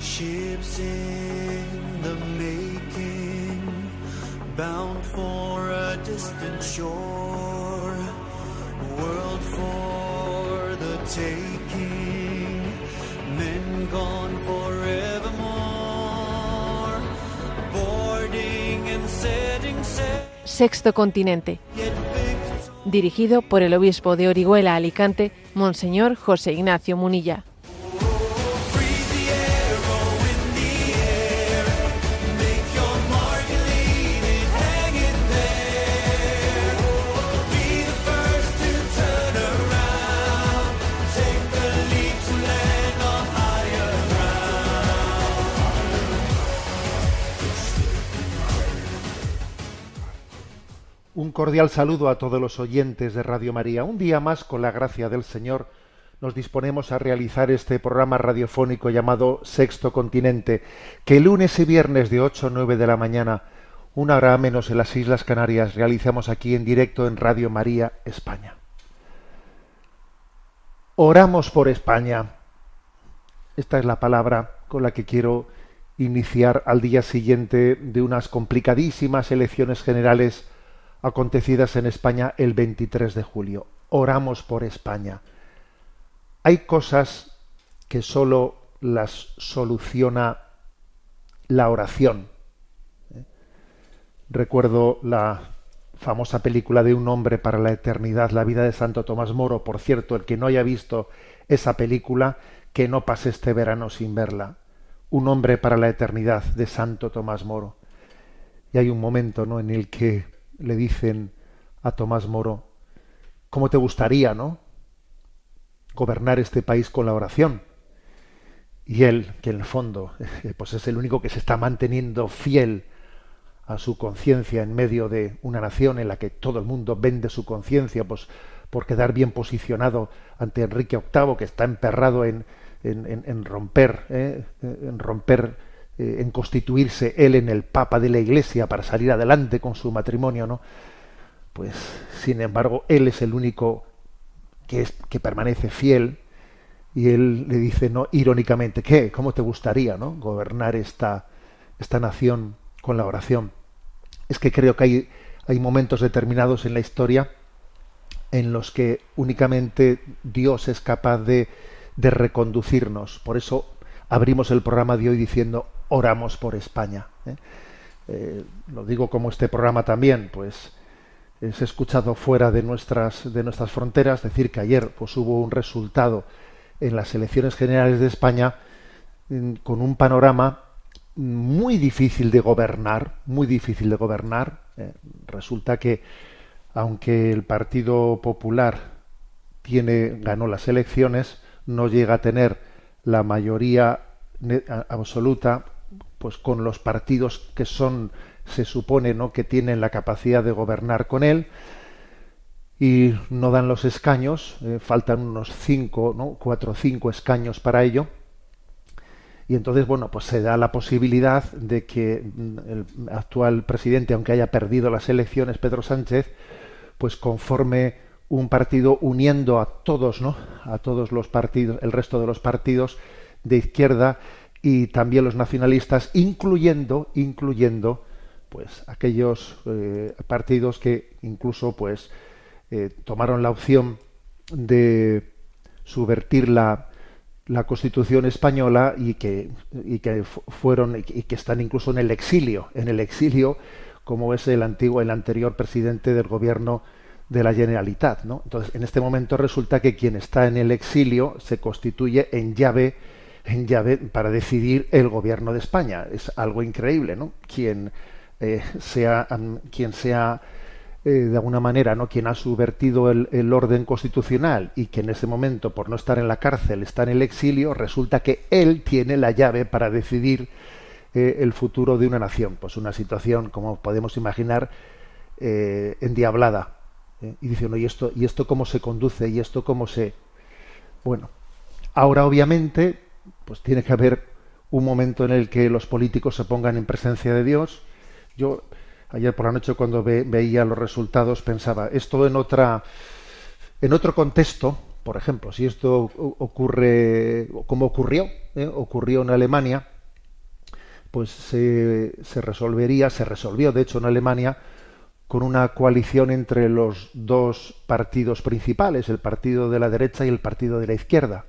Ships in the making, bound for a distant shore, world for the taking, men gone forevermore, boarding and setting sail. Sexto Continente. Dirigido por el obispo de Orihuela Alicante, Monseñor José Ignacio Munilla. Un cordial saludo a todos los oyentes de Radio María. Un día más, con la gracia del Señor, nos disponemos a realizar este programa radiofónico llamado Sexto Continente, que lunes y viernes de 8 a 9 de la mañana, una hora menos en las Islas Canarias, realizamos aquí en directo en Radio María, España. Oramos por España. Esta es la palabra con la que quiero iniciar al día siguiente de unas complicadísimas elecciones generales acontecidas en España el 23 de julio. Oramos por España. Hay cosas que sólo las soluciona la oración. ¿eh? Recuerdo la famosa película de Un hombre para la eternidad, la vida de Santo Tomás Moro. Por cierto, el que no haya visto esa película, que no pase este verano sin verla. Un hombre para la eternidad de Santo Tomás Moro. Y hay un momento ¿no? en el que le dicen a Tomás Moro, ¿cómo te gustaría, no? Gobernar este país con la oración. Y él, que en el fondo, pues es el único que se está manteniendo fiel a su conciencia en medio de una nación en la que todo el mundo vende su conciencia, pues por quedar bien posicionado ante Enrique VIII, que está emperrado en, en, romper, ¿eh? en romper eh, en constituirse él en el papa de la iglesia para salir adelante con su matrimonio, ¿no? Pues, sin embargo, él es el único que, es, que permanece fiel y él le dice, no, irónicamente, ¿qué? ¿Cómo te gustaría, no? Gobernar esta, esta nación con la oración. Es que creo que hay, hay momentos determinados en la historia en los que únicamente Dios es capaz de, de reconducirnos. Por eso abrimos el programa de hoy diciendo oramos por España. ¿eh? Eh, lo digo como este programa también, pues es escuchado fuera de nuestras, de nuestras fronteras, decir que ayer pues, hubo un resultado en las elecciones generales de España mm, con un panorama muy difícil de gobernar, muy difícil de gobernar. ¿eh? resulta que aunque el Partido Popular tiene, ganó las elecciones, no llega a tener la mayoría absoluta pues con los partidos que son se supone no que tienen la capacidad de gobernar con él y no dan los escaños eh, faltan unos cinco no cuatro o cinco escaños para ello. Y entonces bueno pues se da la posibilidad de que mm, el actual presidente aunque haya perdido las elecciones Pedro Sánchez pues conforme un partido uniendo a todos no a todos los partidos el resto de los partidos de izquierda y también los nacionalistas, incluyendo, incluyendo, pues aquellos eh, partidos que incluso, pues, eh, tomaron la opción de subvertir la, la Constitución española y que, y que fueron y que están incluso en el exilio, en el exilio, como es el antiguo, el anterior presidente del gobierno de la Generalitat, ¿no? Entonces, en este momento resulta que quien está en el exilio se constituye en llave llave para decidir el gobierno de España. Es algo increíble, ¿no? Quien eh, sea, quien sea eh, de alguna manera, ¿no? Quien ha subvertido el, orden constitucional y que en ese momento, por no estar en la cárcel, está en el exilio, resulta que él tiene la llave para decidir eh, el futuro de una nación. Pues una situación, como podemos imaginar, endiablada. Y diciendo, ¿y esto, ¿y esto cómo se conduce? ¿Y esto cómo se...? Bueno, ahora obviamente pues tiene que haber un momento en el que los políticos se pongan en presencia de Dios. Yo ayer por la noche cuando veía los resultados pensaba, esto en otra en otro contexto por ejemplo, si esto ocurre como ocurrió, ¿eh? ocurrió en Alemania, pues se resolvería, se resolvió de hecho en Alemania con una coalición entre los dos partidos principales, el partido de la derecha y el partido de la izquierda.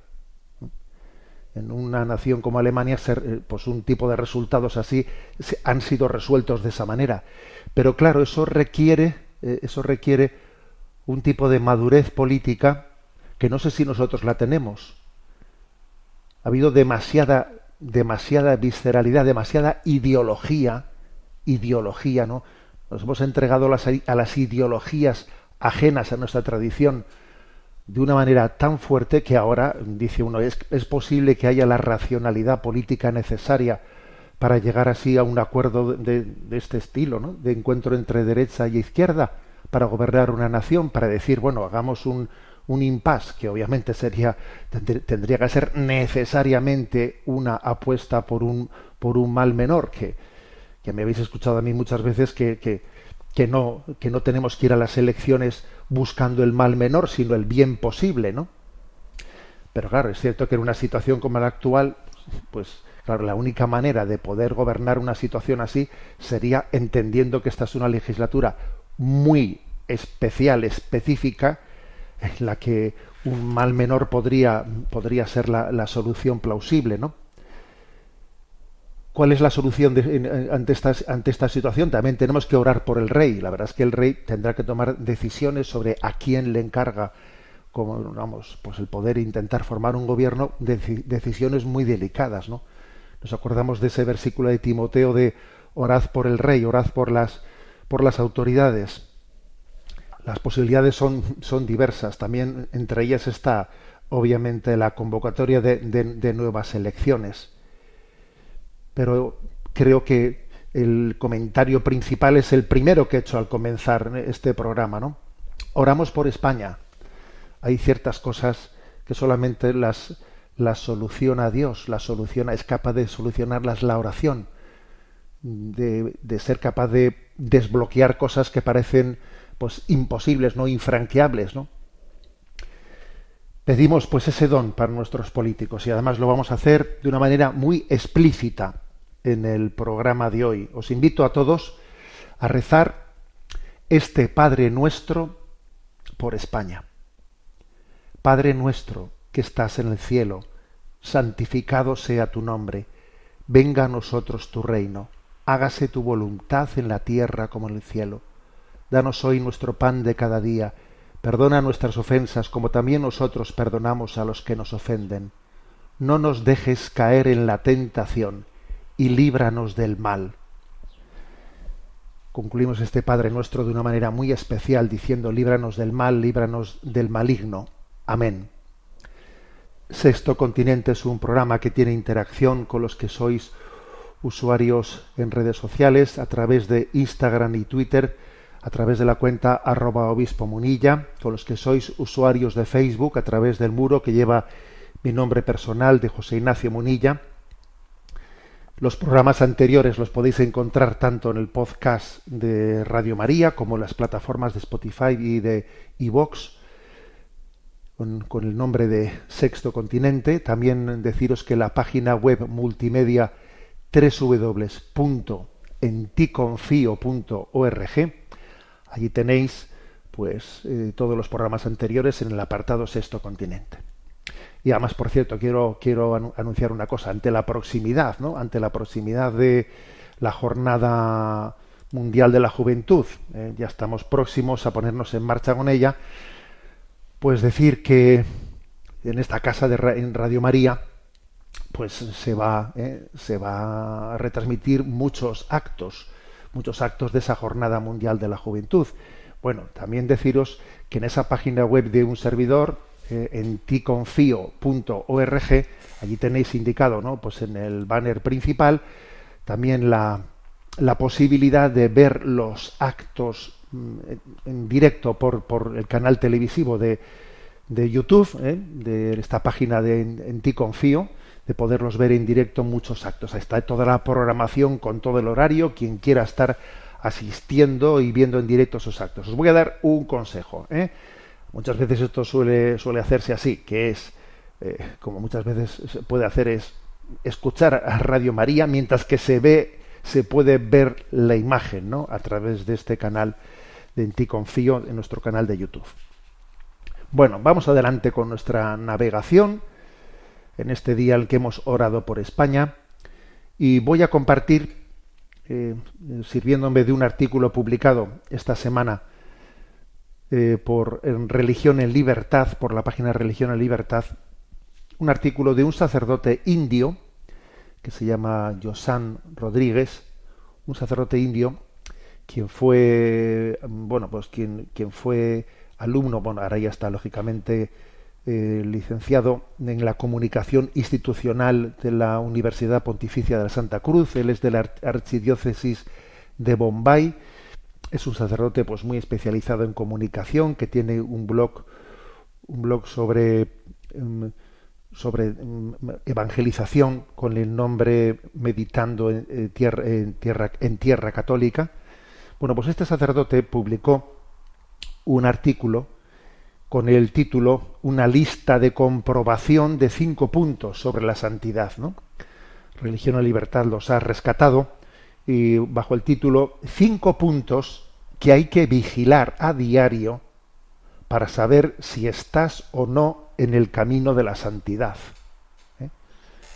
En una nación como Alemania, eh, pues un tipo de resultados así han sido resueltos de esa manera. Pero claro, eso requiere, eh, eso requiere un tipo de madurez política que no sé si nosotros la tenemos. Ha habido demasiada, demasiada visceralidad, demasiada ideología, ideología, ¿no? Nos hemos entregado a las ideologías ajenas a nuestra tradición de una manera tan fuerte que ahora, dice uno, es, es posible que haya la racionalidad política necesaria para llegar así a un acuerdo de, de este estilo, ¿no? de encuentro entre derecha y izquierda, para gobernar una nación, para decir, bueno, hagamos un, un impasse, que obviamente sería, tendría que ser necesariamente una apuesta por un, por un mal menor, que, que me habéis escuchado a mí muchas veces que, que, que, no, que no tenemos que ir a las elecciones buscando el mal menor, sino el bien posible, ¿no? Pero claro, es cierto que en una situación como la actual, pues claro, la única manera de poder gobernar una situación así sería entendiendo que esta es una legislatura muy especial, específica, en la que un mal menor podría, podría ser la, la solución plausible, ¿no? ¿Cuál es la solución ante, esta, situación? También tenemos que orar por el rey. La verdad es que el rey tendrá que tomar decisiones sobre a quién le encarga como vamos, pues el poder intentar formar un gobierno de decisiones muy delicadas, ¿no? Nos acordamos de ese versículo de Timoteo de orad por el rey, orad por las por las autoridades. Las posibilidades son, son diversas. También entre ellas está, obviamente, la convocatoria de nuevas elecciones pero creo que el comentario principal es el primero que he hecho al comenzar este programa, ¿no? Oramos por España. Hay ciertas cosas que solamente las, las soluciona Dios, las soluciona, es capaz de solucionarlas la oración, de, de ser capaz de desbloquear cosas que parecen pues imposibles, no infranqueables, ¿no? Pedimos pues ese don para nuestros políticos y además lo vamos a hacer de una manera muy explícita en el programa de hoy. Os invito a todos a rezar este Padre nuestro por España. Padre nuestro que estás en el cielo, santificado sea tu nombre, venga a nosotros tu reino, hágase tu voluntad en la tierra como en el cielo. Danos hoy nuestro pan de cada día, perdona nuestras ofensas como también nosotros perdonamos a los que nos ofenden. No nos dejes caer en la tentación y líbranos del mal. Concluimos este Padre nuestro de una manera muy especial diciendo, líbranos del mal, líbranos del maligno. Amén. Sexto Continente es un programa que tiene interacción con los que sois usuarios en redes sociales a través de Instagram y Twitter, a través de la cuenta arroba obispo munilla, con los que sois usuarios de Facebook a través del muro que lleva mi nombre personal de José Ignacio Munilla, los programas anteriores los podéis encontrar tanto en el podcast de Radio María como en las plataformas de Spotify y de iVox con, el nombre de Sexto Continente. También deciros que la página web multimedia www.enticonfio.org allí tenéis pues eh, todos los programas anteriores en el apartado Sexto Continente. Y además, por cierto, quiero, quiero anunciar una cosa, ante la proximidad, ¿no? Ante la proximidad de la jornada mundial de la juventud, eh, ya estamos próximos a ponernos en marcha con ella, pues decir que en esta casa de en Radio María, pues se va, eh, se va a retransmitir muchos actos, muchos actos de esa jornada mundial de la juventud. Bueno, también deciros que en esa página web de un servidor, eh, en ticonfio.org, allí tenéis indicado, ¿no? Pues en el banner principal, también la, la posibilidad de ver los actos mm, en directo por, por el canal televisivo de, de YouTube, ¿eh? de esta página de en, Ti Confío, de poderlos ver en directo muchos actos. Ahí está toda la programación con todo el horario, quien quiera estar asistiendo y viendo en directo esos actos. Os voy a dar un consejo. ¿eh? Muchas veces esto suele, suele hacerse así, que es, eh, como muchas veces se puede hacer, es escuchar a Radio María mientras que se ve, se puede ver la imagen, ¿no? A través de este canal de En ti confío, en nuestro canal de YouTube. Bueno, vamos adelante con nuestra navegación en este día al que hemos orado por España y voy a compartir, eh, sirviéndome de un artículo publicado esta semana eh, por en Religión en Libertad, por la página Religión en Libertad, un artículo de un sacerdote indio que se llama Josan Rodríguez, un sacerdote indio, quien fue, bueno, pues quien, quien fue alumno, bueno, ahora ya está lógicamente eh, licenciado en la comunicación institucional de la Universidad Pontificia de la Santa Cruz, él es de la Archidiócesis de Bombay, es un sacerdote pues muy especializado en comunicación, que tiene un blog, un blog sobre em, em, evangelización con el nombre Meditando en, tierra, en, tierra, en tierra católica. Bueno, pues este sacerdote publicó un artículo con el título Una lista de comprobación de cinco puntos sobre la santidad. ¿no? Religión y Libertad los ha rescatado y bajo el título Cinco puntos que hay que vigilar a diario para saber si estás o no en el camino de la santidad. ¿eh?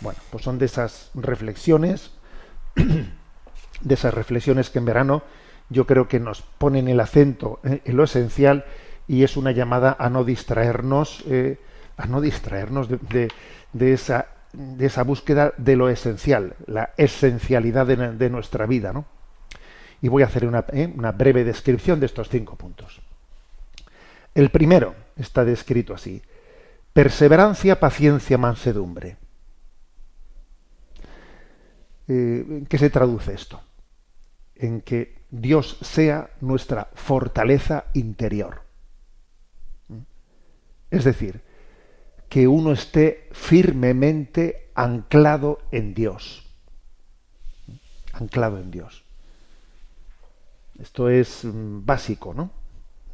Bueno, pues son de esas reflexiones, de esas reflexiones que en verano yo creo que nos ponen el acento en lo esencial y es una llamada a no distraernos, eh, a no distraernos de, esa, de esa búsqueda de lo esencial, la esencialidad de, nuestra vida, ¿no? Y voy a hacer una, eh, una breve descripción de estos cinco puntos. El primero está descrito así: perseverancia, paciencia, mansedumbre. Eh, ¿En qué se traduce esto? En que Dios sea nuestra fortaleza interior. Es decir, que uno esté firmemente anclado en Dios. Anclado en Dios. Esto es mm, básico, ¿no?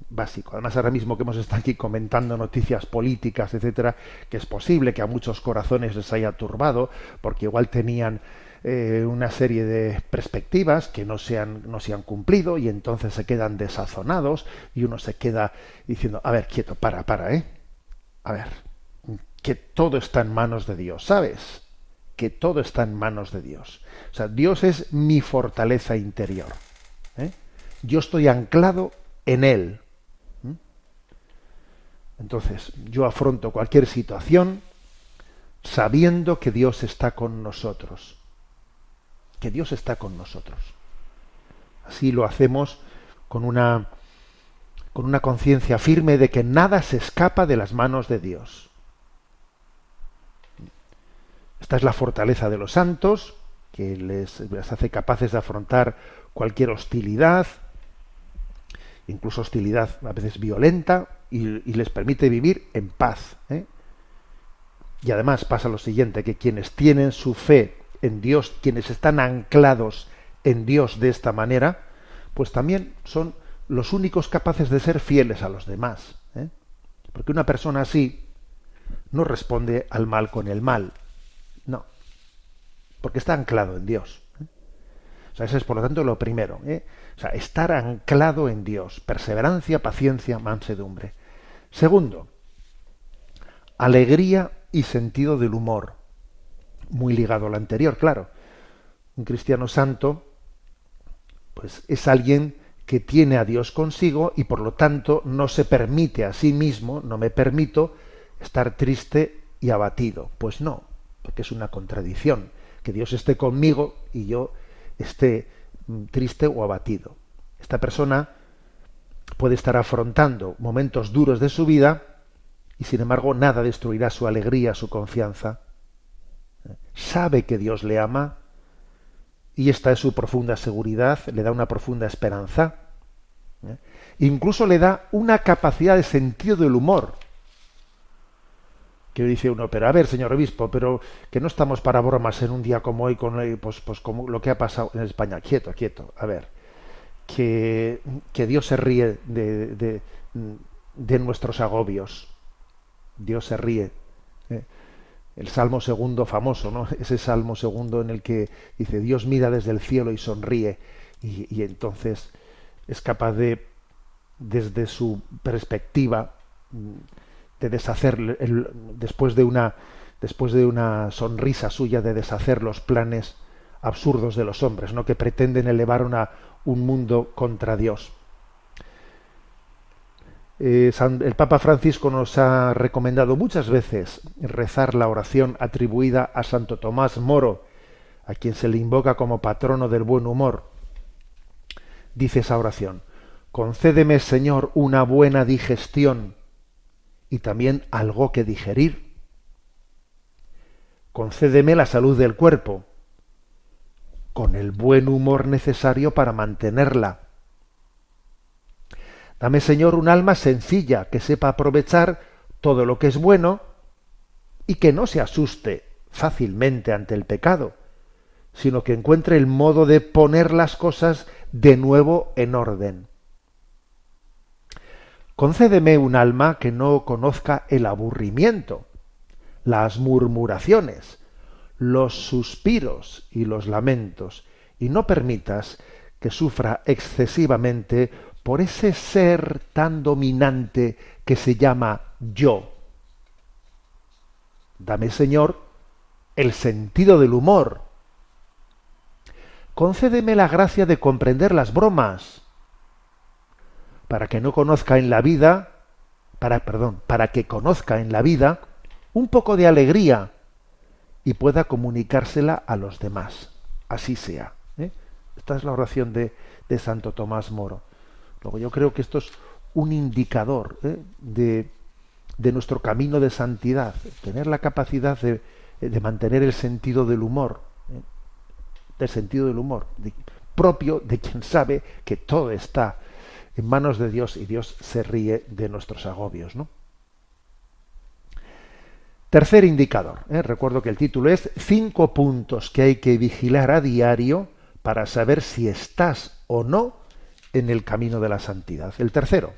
Básico. Además, ahora mismo que hemos estado aquí comentando noticias políticas, etcétera, que es posible que a muchos corazones les haya turbado, porque igual tenían eh, una serie de perspectivas que no se, han, no se han cumplido y entonces se quedan desazonados y uno se queda diciendo, a ver, quieto, para, para, ¿eh? A ver, que todo está en manos de Dios, ¿sabes? Que todo está en manos de Dios. O sea, Dios es mi fortaleza interior. ¿eh? Yo estoy anclado en Él. Entonces, yo afronto cualquier situación sabiendo que Dios está con nosotros que Dios está con nosotros. Así lo hacemos con una con una conciencia firme de que nada se escapa de las manos de Dios. Esta es la fortaleza de los santos, que les, hace capaces de afrontar cualquier hostilidad, incluso hostilidad a veces violenta, y, les permite vivir en paz. ¿eh? Y además pasa lo siguiente, que quienes tienen su fe en Dios, quienes están anclados en Dios de esta manera, pues también son los únicos capaces de ser fieles a los demás. ¿eh? Porque una persona así no responde al mal con el mal. No. Porque está anclado en Dios. ¿eh? O sea, eso es por lo tanto lo primero. ¿eh? O sea, estar anclado en Dios. Perseverancia, paciencia, mansedumbre. Segundo, alegría y sentido del humor muy ligado al anterior, claro. Un cristiano santo, pues es alguien que tiene a Dios consigo y por lo tanto no se permite a sí mismo, no me permito estar triste y abatido. Pues no, porque es una contradicción, que Dios esté conmigo y yo esté mm, triste o abatido. Esta persona puede estar afrontando momentos duros de su vida y sin embargo nada destruirá su alegría, su confianza sabe que Dios le ama y esta es su profunda seguridad, le da una profunda esperanza. ¿eh? Incluso le da una capacidad de sentido del humor. Que dice uno, pero a ver, señor obispo, pero que no estamos para bromas en un día como hoy, con pues, pues como lo que ha pasado en España. Quieto, quieto. A ver, que, que Dios se ríe de, de nuestros agobios. Dios se ríe. ¿eh? El Salmo segundo famoso, ¿no? Ese Salmo segundo en el que dice Dios mira desde el cielo y sonríe y, entonces es capaz de, desde su perspectiva, de deshacer después de una después de una sonrisa suya de deshacer los planes absurdos de los hombres, ¿no? que pretenden elevar una, un mundo contra Dios. Eh, el Papa Francisco nos ha recomendado muchas veces rezar la oración atribuida a Santo Tomás Moro, a quien se le invoca como patrono del buen humor. Dice esa oración, concédeme Señor una buena digestión y también algo que digerir. Concédeme la salud del cuerpo, con el buen humor necesario para mantenerla Dame, Señor, un alma sencilla que sepa aprovechar todo lo que es bueno y que no se asuste fácilmente ante el pecado, sino que encuentre el modo de poner las cosas de nuevo en orden. Concédeme un alma que no conozca el aburrimiento, las murmuraciones, los suspiros y los lamentos, y no permitas que sufra excesivamente por ese ser tan dominante que se llama yo. Dame, Señor, el sentido del humor. Concédeme la gracia de comprender las bromas, para que no conozca en la vida, para, perdón, para que conozca en la vida un poco de alegría y pueda comunicársela a los demás. Así sea. ¿eh? Esta es la oración de, de Santo Tomás Moro. Luego yo creo que esto es un indicador ¿eh? de, de, nuestro camino de santidad, tener la capacidad de, de mantener el sentido del humor, ¿eh? del sentido del humor, propio de quien sabe que todo está manos de Dios y Dios se ríe de nuestros agobios. ¿no? Tercer indicador, ¿eh? recuerdo que el título es cinco puntos que hay que vigilar a diario para saber si estás o no en el camino de la santidad. El tercero,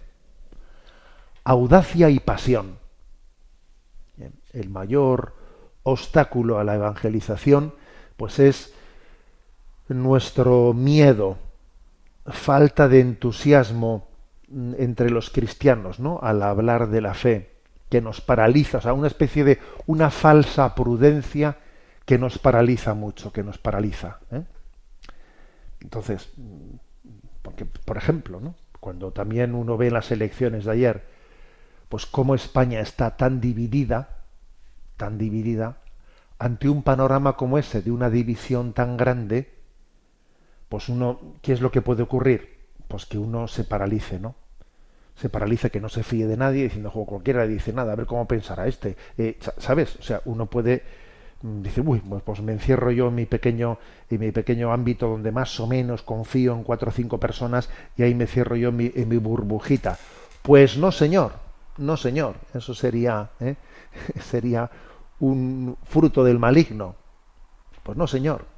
audacia y pasión. El mayor obstáculo a la evangelización, pues es nuestro miedo, falta de entusiasmo entre los cristianos, ¿no? Al hablar de la fe, que nos paraliza, o sea, una especie de una falsa prudencia que nos paraliza mucho, que nos paraliza. ¿eh? Entonces, porque, por ejemplo, ¿no? cuando también uno ve las elecciones de ayer, pues cómo España está tan dividida, tan dividida, ante un panorama como ese, de una división tan grande, pues uno, ¿qué es lo que puede ocurrir? Pues que uno se paralice, ¿no? Se paralice, que no se fíe de nadie, diciendo, juego cualquiera le dice nada, a ver cómo pensará este. Eh, ¿Sabes? O sea, uno puede dice, uy, pues, pues me encierro yo en mi pequeño, en mi pequeño ámbito donde más o menos confío en cuatro o cinco personas y ahí me cierro yo en mi, en mi burbujita. Pues no, señor, no, señor, eso sería, ¿eh? sería un fruto del maligno. Pues no, señor.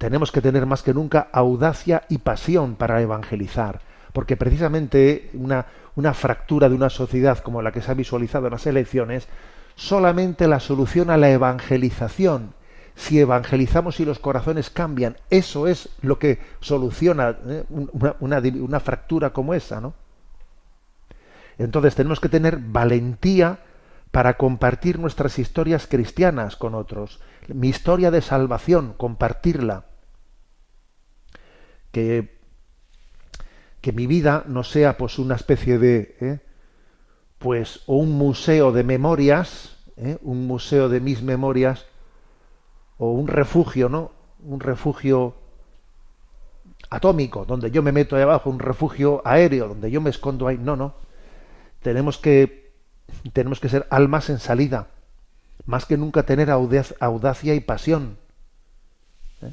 Tenemos que tener más que nunca audacia y pasión para evangelizar, porque precisamente una, una fractura de una sociedad como la que se ha visualizado en las elecciones solamente la solución a la evangelización. Si evangelizamos y los corazones cambian, eso es lo que soluciona ¿eh? una, fractura como esa, ¿no? Entonces tenemos que tener valentía para compartir nuestras historias cristianas con otros. Mi historia de salvación, compartirla. Que, que mi vida no sea pues una especie de, ¿eh? pues o un museo de memorias, ¿eh? un museo de mis memorias, o un refugio, ¿no? Un refugio atómico, donde yo me meto ahí abajo, un refugio aéreo, donde yo me escondo ahí. No, no. Tenemos que, tenemos que ser almas en salida, más que nunca tener audacia y pasión. ¿eh?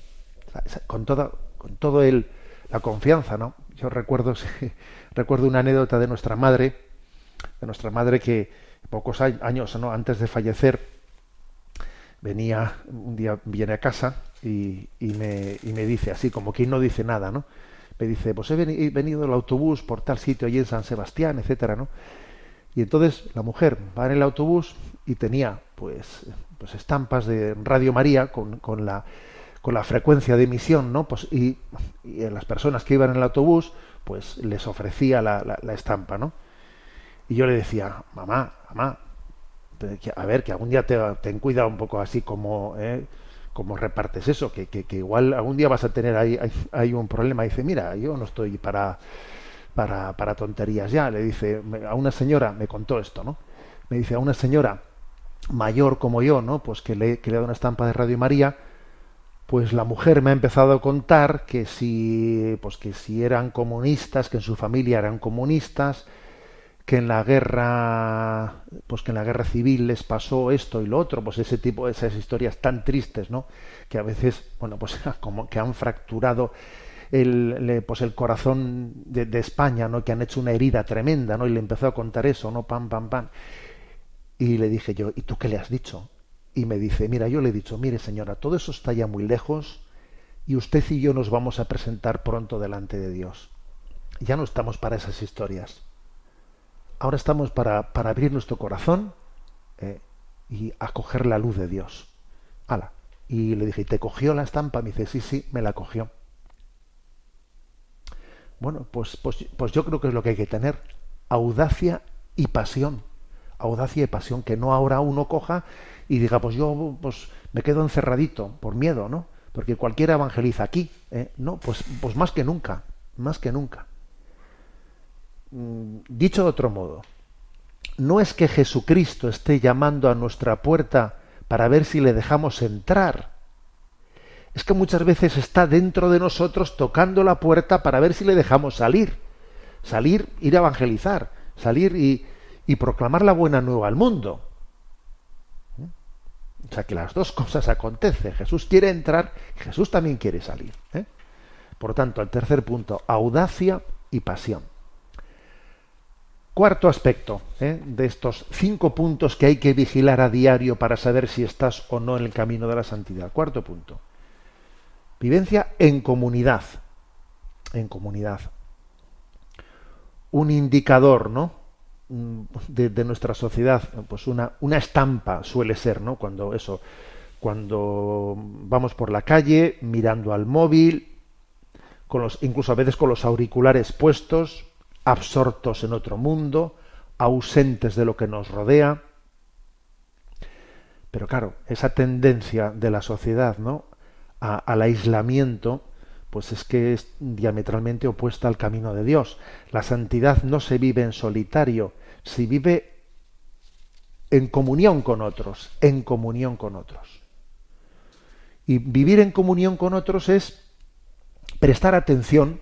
Con toda, todo el, la confianza, ¿no? Yo recuerdo, recuerdo una anécdota de nuestra madre, de nuestra madre que pocos años ¿no? antes de fallecer venía un día viene a casa y, me, y me dice así como quien no dice nada no me dice, pues he venido el autobús por tal sitio allí en San Sebastián, etcétera, ¿no? Y entonces la mujer va en el autobús y tenía pues, pues estampas de Radio María con, con la con la frecuencia de emisión, ¿no? Pues y, y las personas que iban en el autobús, pues les ofrecía la, estampa, ¿no? Y yo le decía, mamá, mamá, a ver, que algún día te, ten cuidado un poco así como, ¿eh? como repartes eso, que, que, igual algún día vas a tener ahí, hay, un problema. Y dice, mira, yo no estoy para, para, para tonterías ya. Le dice, a una señora, me contó esto, ¿no? Me dice, a una señora mayor como yo, ¿no? Pues que le, que le da una estampa de Radio María, pues la mujer me ha empezado a contar que si, pues que si eran comunistas, que en su familia eran comunistas, que en la guerra, pues que en la guerra civil les pasó esto y lo otro, pues ese tipo de esas historias tan tristes, ¿no? Que a veces, bueno, pues como que han fracturado el, pues el corazón de, España, ¿no? Que han hecho una herida tremenda, ¿no? Y le empezó a contar eso, ¿no? Pam, pam, pam. Y le dije yo, ¿y tú qué le has dicho? Y me dice, mira, yo le he dicho, mire señora, todo eso está ya muy lejos y usted y yo nos vamos a presentar pronto delante de Dios. Ya no estamos para esas historias. Ahora estamos para, para abrir nuestro corazón eh, y acoger la luz de Dios. ¡Hala! Y le dije, ¿y te cogió la estampa? Me dice, sí, sí, me la cogió. Bueno, pues, pues, pues yo creo que es lo que hay que tener. Audacia y pasión. Audacia y pasión. Que no ahora uno coja y diga, pues yo pues, me quedo encerradito por miedo, ¿no? Porque cualquiera evangeliza aquí, ¿eh? No, pues, pues más que nunca, más que nunca. Mm, dicho de otro modo, no es que Jesucristo esté llamando a nuestra puerta para ver si le dejamos entrar. Es que muchas veces está dentro de nosotros tocando la puerta para ver si le dejamos salir. Salir, ir a evangelizar, salir y, y proclamar la buena nueva al mundo. O sea que las dos cosas acontecen. Jesús quiere entrar, Jesús también quiere salir. ¿eh? Por tanto, el tercer punto, audacia y pasión. Cuarto aspecto ¿eh? de estos cinco puntos que hay que vigilar a diario para saber si estás o no en el camino de la santidad. Cuarto punto. Vivencia en comunidad. En comunidad. Un indicador, ¿no? De, nuestra sociedad, pues una, una estampa suele ser, ¿no? Cuando eso, cuando vamos por la calle mirando al móvil, con los, incluso a veces con los auriculares puestos, absortos en otro mundo, ausentes de lo que nos rodea. Pero claro, esa tendencia de la sociedad, ¿no? al aislamiento, pues es que es diametralmente opuesta al camino de Dios. La santidad no se vive en solitario, se vive en comunión con otros, en comunión con otros. Y vivir en comunión con otros es prestar atención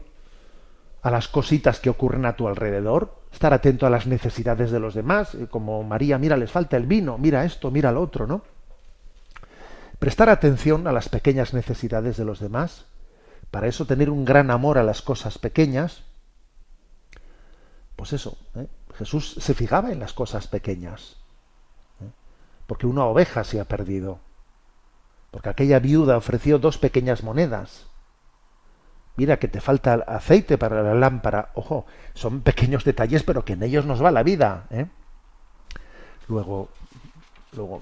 a las cositas que ocurren a tu alrededor, estar atento a las necesidades de los demás, eh, como María, mira, les falta el vino, mira esto, mira lo otro, ¿no? Prestar atención a las pequeñas necesidades de los demás, para eso tener un gran amor a las cosas pequeñas, pues eso, ¿eh? Jesús se fijaba en las cosas pequeñas, ¿eh? porque una oveja se ha perdido, porque aquella viuda ofreció dos pequeñas monedas. Mira que te falta aceite para la lámpara. Ojo, son pequeños detalles, pero que en ellos nos va la vida. ¿eh? Luego, luego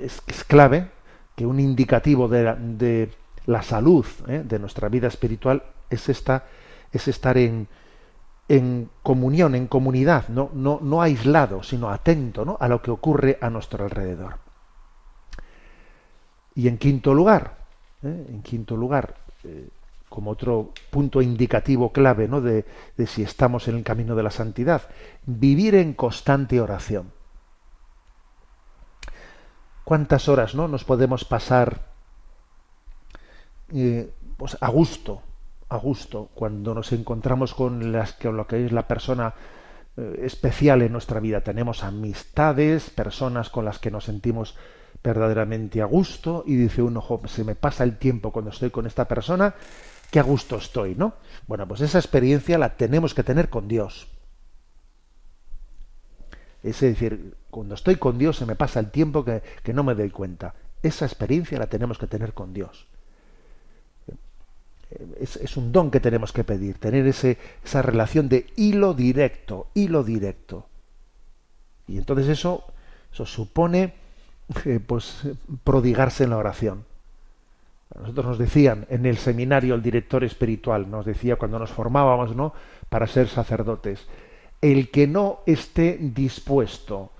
es, clave que un indicativo de la salud ¿eh? de nuestra vida espiritual es, esta, es estar en, en comunión, en comunidad, no, no, no aislado, sino atento ¿no? a lo que ocurre a nuestro alrededor. Y en quinto lugar, ¿eh? en quinto lugar, eh, como otro punto indicativo clave ¿no? de, de si estamos en el camino de la santidad, vivir en constante oración. ¿Cuántas horas ¿no? nos podemos pasar eh, pues a gusto, a gusto, cuando nos encontramos con, las, con lo que es la persona eh, especial en nuestra vida. Tenemos amistades, personas con las que nos sentimos verdaderamente a gusto y dice uno, se me pasa el tiempo cuando estoy con esta persona, qué a gusto estoy, ¿no? Bueno, pues esa experiencia la tenemos que tener con Dios. Es decir, cuando estoy con Dios se me pasa el tiempo que, que no me doy cuenta. Esa experiencia la tenemos que tener con Dios Es, un don que tenemos que pedir, tener ese, esa relación de hilo directo, hilo directo. Y entonces eso, eso supone eh, pues, prodigarse en la oración. nosotros nos decían en el seminario el director espiritual, nos decía cuando nos formábamos, ¿no? Para ser sacerdotes, el que no esté dispuesto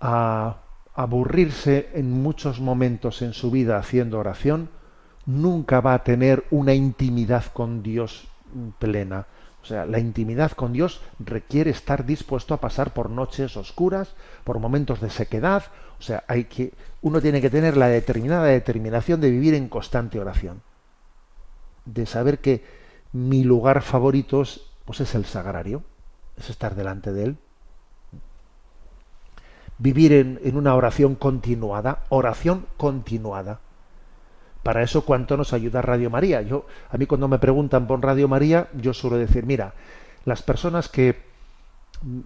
a aburrirse en muchos momentos en su vida haciendo oración, nunca va a tener una intimidad con Dios plena. O sea, la intimidad con Dios requiere estar dispuesto a pasar por noches oscuras, por momentos de sequedad. O sea, hay que, uno tiene que tener la determinada determinación de vivir en constante oración. De saber que mi lugar favorito es, pues es el sagrario, es estar delante de él. Vivir en, en una oración continuada, oración continuada. Para eso, ¿cuánto nos ayuda Radio María? Yo, a mí cuando me preguntan por Radio María, yo suelo decir, mira, las personas que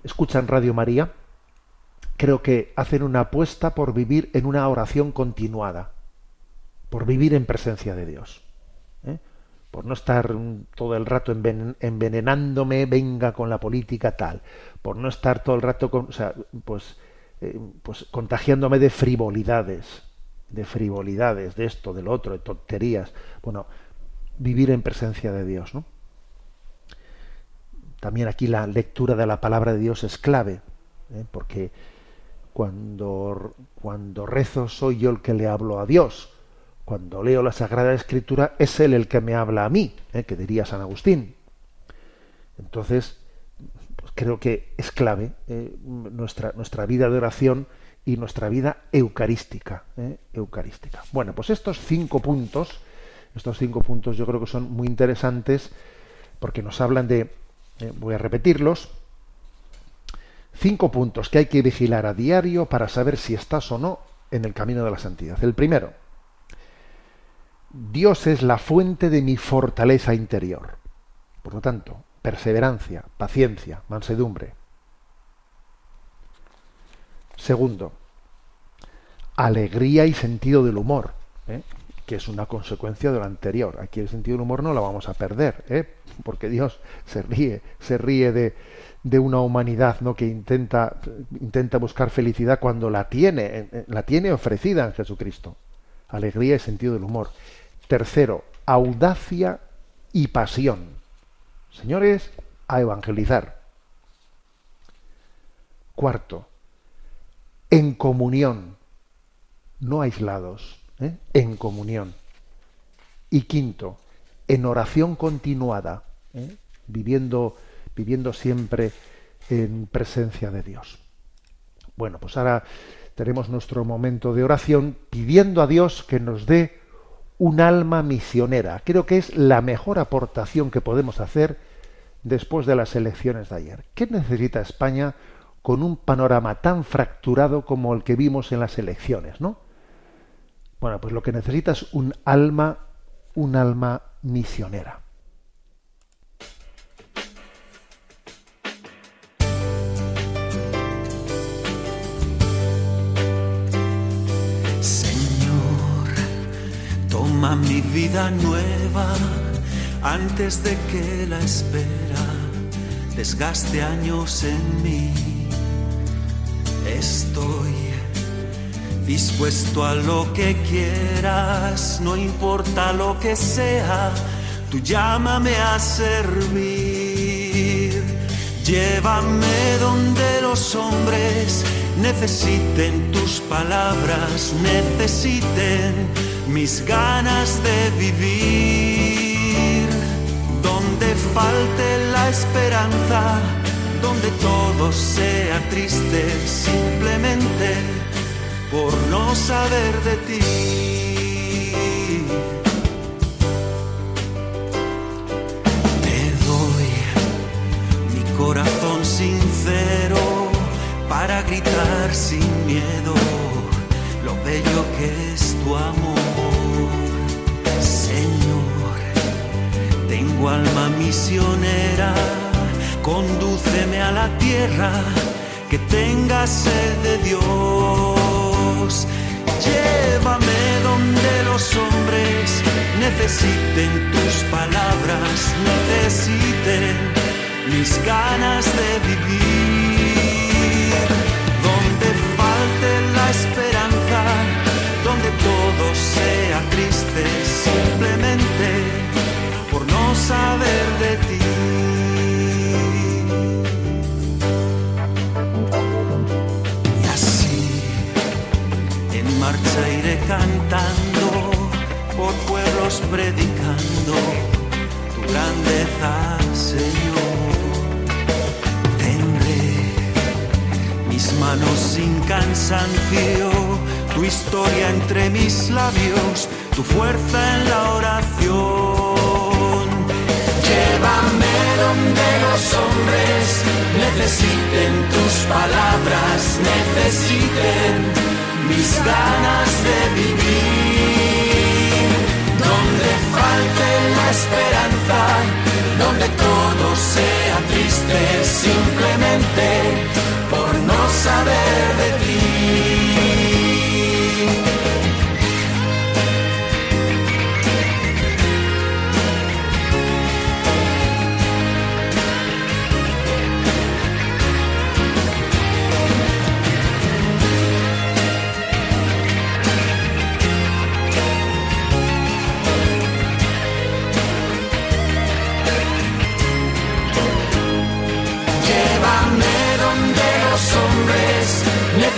escuchan Radio María, creo que hacen una apuesta por vivir en una oración continuada, por vivir en presencia de Dios, ¿eh? por no estar todo el rato envenenándome, venga con la política tal, por no estar todo el rato con, pues, eh, pues contagiándome de frivolidades, de frivolidades, de esto, del otro, de tonterías. Bueno, vivir en presencia de Dios, ¿no? También aquí la lectura de la palabra de Dios es clave, ¿eh? porque cuando, cuando rezo soy yo el que le hablo a Dios. Cuando leo la Sagrada Escritura es Él el que me habla a mí, ¿eh? que diría San Agustín. Entonces, pues creo que es clave ¿eh? nuestra, nuestra vida de oración y nuestra vida eucarística. ¿eh? eucarística. Bueno, pues estos cinco puntos, estos cinco puntos yo creo que son muy interesantes porque nos hablan de, eh, voy a repetirlos, cinco puntos que hay que vigilar a diario para saber si estás o no en el camino de la santidad. El primero, Dios es la fuente de mi fortaleza interior. Por lo tanto, perseverancia, paciencia, mansedumbre. Segundo, alegría y sentido del humor, ¿eh? que es una consecuencia de lo anterior. Aquí el sentido del humor no lo vamos a perder, ¿eh? porque Dios se ríe, se ríe de, de una humanidad ¿no? que intenta, intenta buscar felicidad cuando la tiene, la tiene ofrecida en Jesucristo. Alegría y sentido del humor. Tercero, audacia y pasión. Señores, a evangelizar. Cuarto, en comunión, no aislados, ¿eh? en comunión. Y quinto, en oración continuada, ¿eh? viviendo, viviendo siempre en presencia de Dios. Bueno, pues ahora tenemos nuestro momento de oración pidiendo a Dios que nos dé un alma misionera. Creo que es la mejor aportación que podemos hacer después de las elecciones de ayer. ¿Qué necesita España con un panorama tan fracturado como el que vimos en las elecciones, ¿no? Bueno, pues lo que necesita es un alma, un alma misionera. Señor, toma mi vida nueva antes de que la espera desgaste años en mí Estoy dispuesto a lo que quieras, no importa lo que sea, tú llámame a servir. Llévame donde los hombres necesiten tus palabras, necesiten mis ganas de vivir. Donde falte la esperanza, donde todo sea triste simplemente por no saber de ti. Te doy mi corazón sincero para gritar sin miedo lo bello que es tu amor. Señor, tengo alma misionera Condúceme a la tierra que tenga sed de Dios. Llévame donde los hombres necesiten tus palabras, necesiten mis ganas de vivir. Donde falte la esperanza, donde todo sea triste, simplemente por no saber de ti. Cantando, por pueblos predicando tu grandeza, Señor. Tendré mis manos sin cansancio, tu historia entre mis labios, tu fuerza en la oración. Llévame donde los hombres necesiten tus palabras, necesiten mis ganas de vivir. Donde falte la esperanza, donde todo sea triste, simplemente por no saber de ti.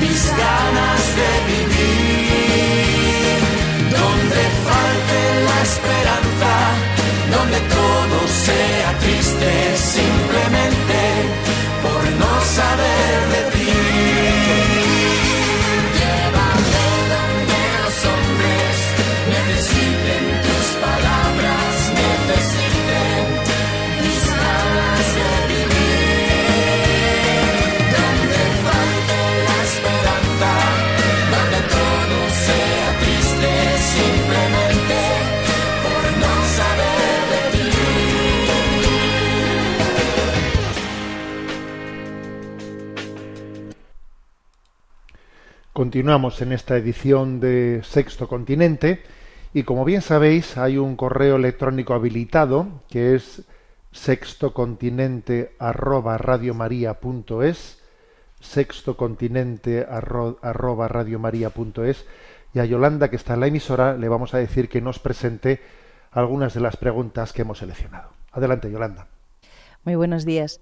mis ganas de vivir. Donde falte la esperanza, donde todo sea triste, simplemente por no saber Continuamos en esta edición de Sexto Continente y como bien sabéis hay un correo electrónico habilitado que es sextocontinente arroba radiomaria.es sextocontinente arro- arroba radiomaria.es y a Yolanda que está en la emisora le vamos a decir que nos presente algunas de las preguntas que hemos seleccionado. Adelante Yolanda. Muy buenos días.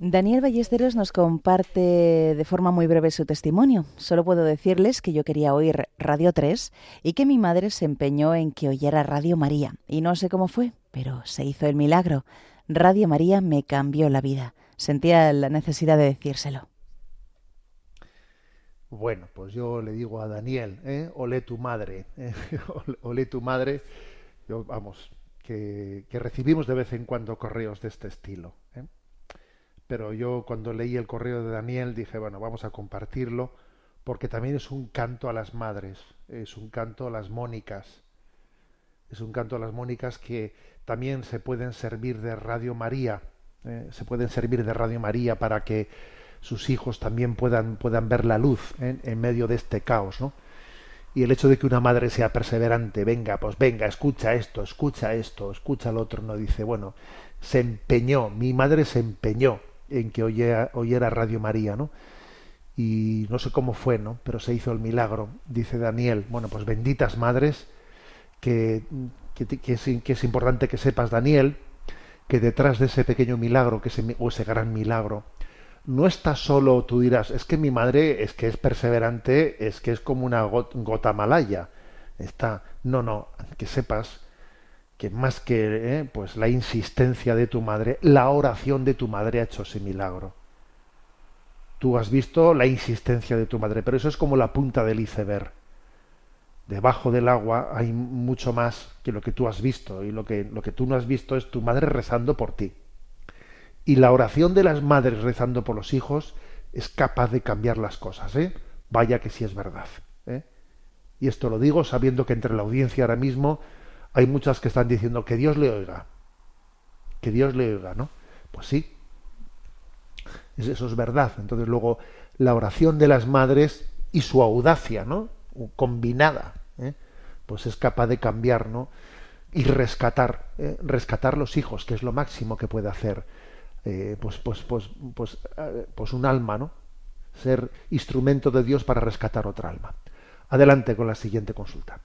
Daniel Ballesteros nos comparte de forma muy breve su testimonio. Solo puedo decirles que yo quería oír Radio 3 y que mi madre se empeñó en que oyera Radio María. Y no sé cómo fue, pero se hizo el milagro. Radio María me cambió la vida. Sentía la necesidad de decírselo. Bueno, pues yo le digo a Daniel, ¿eh? olé tu madre, ¿eh? Olé tu madre. Yo, vamos, que, que recibimos de vez en cuando correos de este estilo. ¿eh? Pero yo cuando leí el correo de Daniel dije, bueno, vamos a compartirlo, porque también es un canto a las madres, es un canto a las Mónicas, es un canto a las Mónicas que también se pueden servir de Radio María, ¿eh? se pueden servir de Radio María para que sus hijos también puedan, puedan ver la luz ¿eh? en medio de este caos, ¿no? Y el hecho de que una madre sea perseverante, venga, pues venga, escucha esto, escucha esto, escucha lo otro, no dice, bueno, se empeñó, mi madre se empeñó en que oyera, oyera Radio María, ¿no? Y no sé cómo fue, ¿no? Pero se hizo el milagro, dice Daniel. Bueno, pues benditas madres, que, que, es, importante que sepas, Daniel, que detrás de ese pequeño milagro, que ese, o ese gran milagro, no está solo, tú dirás, es que mi madre es que es perseverante, es que es como una got- gota malaya. Está, no, no, que sepas que más que eh, pues la insistencia de tu madre, la oración de tu madre ha hecho ese milagro. Tú has visto la insistencia de tu madre, pero eso es como la punta del iceberg. Debajo del agua hay mucho más que lo que tú has visto y lo que, lo que tú no has visto es tu madre rezando por ti. Y la oración de las madres rezando por los hijos es capaz de cambiar las cosas, ¿eh? Vaya que sí es verdad. ¿eh? Y esto lo digo sabiendo que entre la audiencia ahora mismo hay muchas que están diciendo que Dios le oiga. Que Dios le oiga, ¿no? Pues sí. Es- Eso es verdad. Entonces luego la oración de las madres y su audacia, ¿no? Combinada, ¿eh? pues es capaz de cambiar, ¿no? Y rescatar, ¿eh? rescatar los hijos, que es lo máximo que puede hacer, eh, pues, pues, pues, pues, pues un alma, ¿no? Ser instrumento de Dios para rescatar otra alma. Adelante con la siguiente consulta.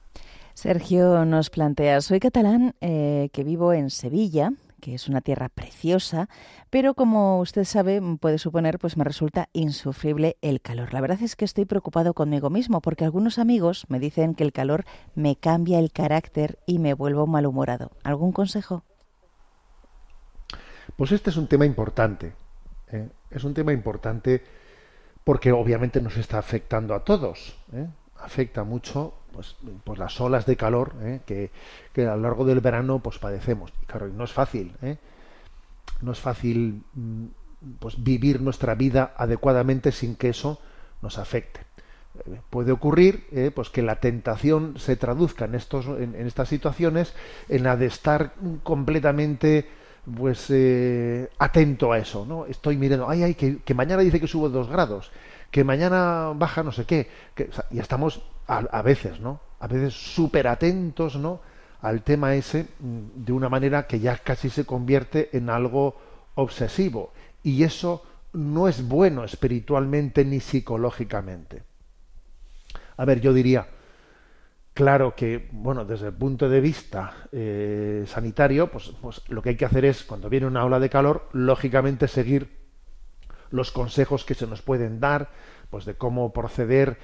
Sergio nos plantea, soy catalán que vivo en Sevilla que es una tierra preciosa, pero como usted sabe, puede suponer, pues me resulta insufrible el calor. La verdad es que estoy preocupado conmigo mismo porque algunos amigos me dicen que el calor me cambia el carácter y me vuelvo malhumorado. ¿Algún consejo? Pues este es un tema importante. ¿eh? Es un tema importante porque obviamente nos está afectando a todos. ¿eh? Afecta mucho pues, pues las olas de calor ¿eh? que, a lo largo del verano pues padecemos. Y claro, no es fácil, ¿eh? no es fácil mm, pues vivir nuestra vida adecuadamente sin que eso nos afecte. Eh, puede ocurrir pues que la tentación se traduzca en estos en, estas situaciones en la de estar completamente pues atento a eso no estoy mirando ay ay que, que mañana dice que subo dos grados que mañana baja no sé qué, que, y estamos a, veces, ¿no? A veces súper atentos, ¿no? Al tema ese mm, de una manera que ya casi se convierte en algo obsesivo. Y eso no es bueno espiritualmente ni psicológicamente. A ver, yo diría, claro que, bueno, desde el punto de vista eh, sanitario, pues, pues lo que hay que hacer es, cuando viene una ola de calor, lógicamente seguir los consejos que se nos pueden dar, pues de cómo proceder,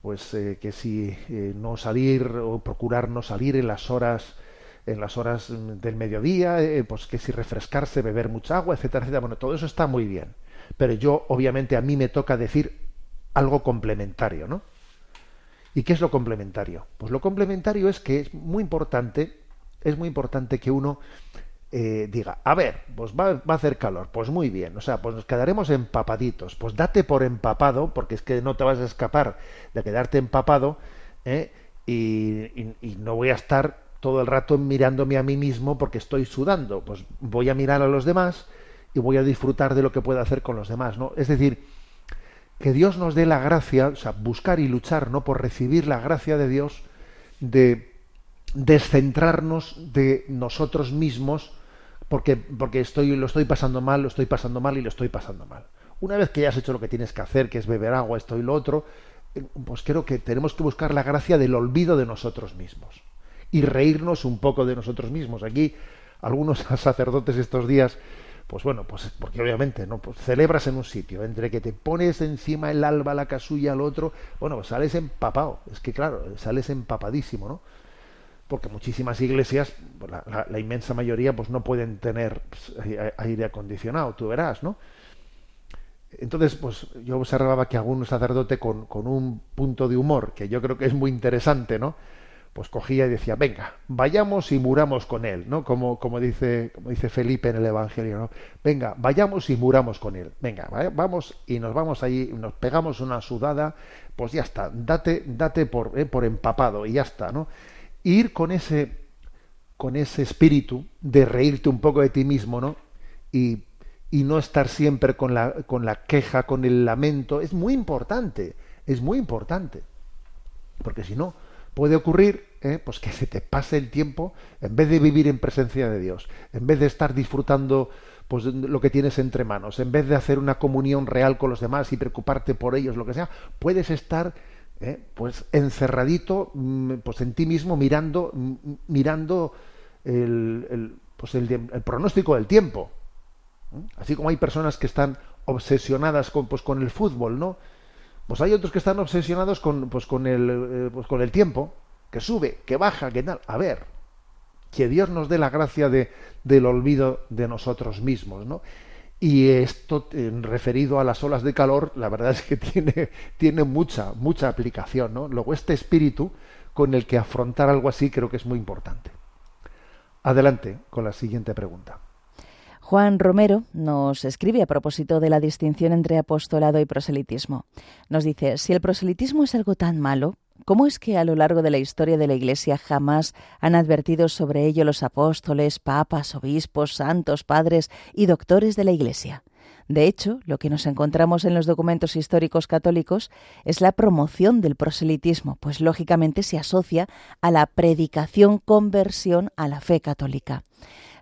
pues eh, que si eh, no salir o procurar no salir en las horas en las horas del mediodía, eh, pues que si refrescarse, beber mucha agua, etcétera, etcétera. Bueno, todo eso está muy bien. Pero yo, obviamente, a mí me toca decir algo complementario, ¿no? ¿Y qué es lo complementario? Pues lo complementario es que es muy importante, es muy importante que uno eh, diga, a ver, pues va, a hacer calor, pues muy bien, o sea, pues nos quedaremos empapaditos, pues date por empapado, porque es que no te vas a escapar de quedarte empapado, ¿eh? y, no voy a estar todo el rato mirándome a mí mismo porque estoy sudando, pues voy a mirar a los demás y voy a disfrutar de lo que puedo hacer con los demás, ¿no? Es decir, que Dios nos dé la gracia, o sea, buscar y luchar, ¿no? Por recibir la gracia de Dios de descentrarnos de nosotros mismos, porque, porque estoy, lo estoy pasando mal, lo estoy pasando mal y lo estoy pasando mal. Una vez que ya has hecho lo que tienes que hacer, que es beber agua, esto y lo otro, eh, pues creo que tenemos que buscar la gracia del olvido de nosotros mismos y reírnos un poco de nosotros mismos. Aquí algunos sacerdotes estos días, pues bueno, pues porque obviamente no pues celebras en un sitio, entre que te pones encima el alba, la casulla, al otro, bueno, pues sales empapado. Es que claro, sales empapadísimo, ¿no? Porque muchísimas iglesias, pues la, inmensa mayoría, pues no pueden tener pues, aire acondicionado, tú verás, ¿no? Entonces, pues yo observaba que algún sacerdote con, con, un punto de humor, que yo creo que es muy interesante, ¿no? Pues cogía y decía, venga, vayamos y muramos con él, ¿no? Como, como, dice, como dice Felipe en el Evangelio, ¿no? Venga, vayamos y muramos con él. Venga, vamos y nos vamos ahí, nos pegamos una sudada, pues ya está, date, date por, eh, por empapado y ya está, ¿no? Ir con ese, con ese espíritu de reírte un poco de ti mismo, ¿no? Y, y no estar siempre con la, con la queja, con el lamento, es muy importante, es muy importante. Porque si no, puede ocurrir ¿eh? pues que se te pase el tiempo en vez de vivir en presencia de Dios, en vez de estar disfrutando pues lo que tienes entre manos, en vez de hacer una comunión real con los demás y preocuparte por ellos, lo que sea, puedes estar ¿eh? pues encerradito mm, pues en ti mismo mirando mm, mirando el, pues el, pronóstico del tiempo así como hay personas que están obsesionadas con pues con el fútbol no pues hay otros que están obsesionados con pues con el eh, pues con el tiempo que sube que baja que tal. A ver que Dios nos dé la gracia de, del olvido de nosotros mismos no y esto, referido a las olas de calor, la verdad es que tiene, tiene mucha, mucha aplicación. ¿no? Luego, este espíritu con el que afrontar algo así creo que es muy importante. Adelante con la siguiente pregunta. Juan Romero nos escribe a propósito de la distinción entre apostolado y proselitismo. Nos dice, si el proselitismo es algo tan malo, ¿Cómo es que a lo largo de la historia de la Iglesia jamás han advertido sobre ello los apóstoles, papas, obispos, santos, padres y doctores de la Iglesia? De hecho, lo que nos encontramos en los documentos históricos católicos es la promoción del proselitismo, pues lógicamente se asocia a la predicación conversión a la fe católica.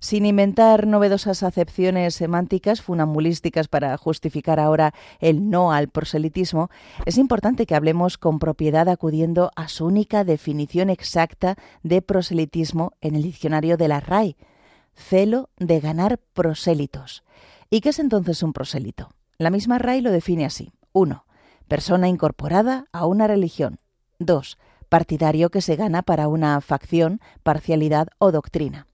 Sin inventar novedosas acepciones semánticas funambulísticas para justificar ahora el no al proselitismo, es importante que hablemos con propiedad acudiendo a su única definición exacta de proselitismo en el diccionario de la RAI, celo de ganar prosélitos. ¿Y qué es entonces un prosélito? La misma RAI lo define así. 1. Persona incorporada a una religión. 2. Partidario que se gana para una facción, parcialidad o doctrina.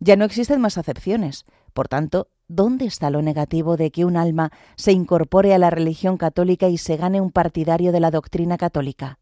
Ya no existen más acepciones. Por tanto, ¿dónde está lo negativo de que un alma se incorpore a la religión católica y se gane un partidario de la doctrina católica?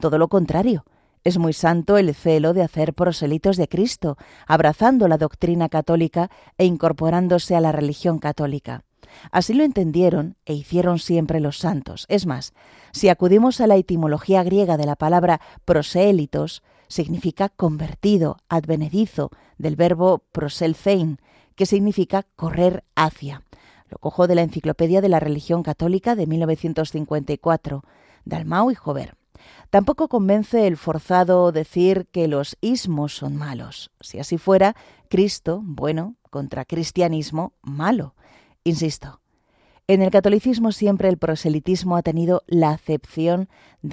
Todo lo contrario. Es muy santo el celo de hacer proselitos de Cristo, abrazando la doctrina católica e incorporándose a la religión católica. Así lo entendieron e hicieron siempre los santos. Es más, si acudimos a la etimología griega de la palabra prosélitos, significa convertido, advenedizo, del verbo proselcein, que significa correr hacia. Lo cojo de la Enciclopedia de la Religión Católica de 1954, Dalmau y Jover. Tampoco convence el forzado decir que los ismos son malos. Si así fuera, Cristo, bueno, contra cristianismo, malo. Insisto, en el catolicismo siempre el proselitismo ha tenido la acepción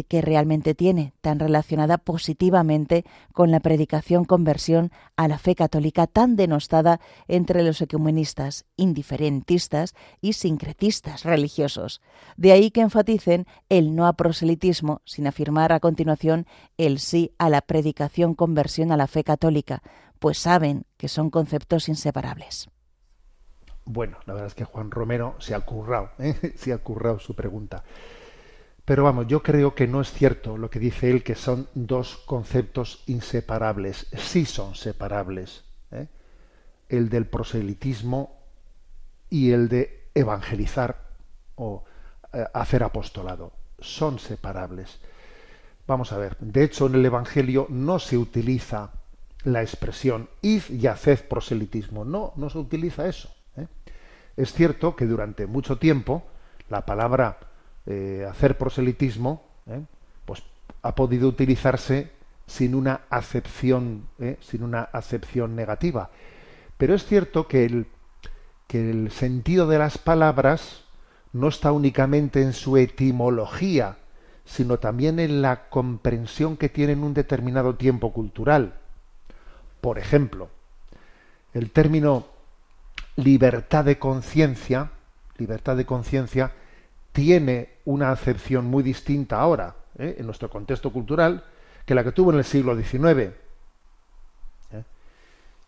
que realmente tiene, tan relacionada positivamente con la predicación conversión a la fe católica tan denostada entre los ecumenistas, indiferentistas y sincretistas religiosos. De ahí que enfaticen el no a proselitismo sin afirmar a continuación el sí a la predicación conversión a la fe católica, pues saben que son conceptos inseparables. Bueno, la verdad es que Juan Romero se ha currado, ¿eh? se ha currado su pregunta. Pero vamos, yo creo que no es cierto lo que dice él, que son dos conceptos inseparables. Sí son separables. ¿eh? El del proselitismo y el de evangelizar o eh, hacer apostolado. Son separables. Vamos a ver, de hecho en el Evangelio no se utiliza la expresión id y haced proselitismo. No, no se utiliza eso. ¿Eh? Es cierto que durante mucho tiempo la palabra eh, hacer proselitismo ¿eh? pues ha podido utilizarse sin una acepción, sin una acepción negativa. Pero es cierto que el, que el sentido de las palabras no está únicamente en su etimología, sino también en la comprensión que tiene en un determinado tiempo cultural. Por ejemplo, el término libertad de conciencia, libertad de conciencia, tiene una acepción muy distinta ahora, ¿eh? en nuestro contexto cultural, que la que tuvo en el siglo XIX. ¿eh?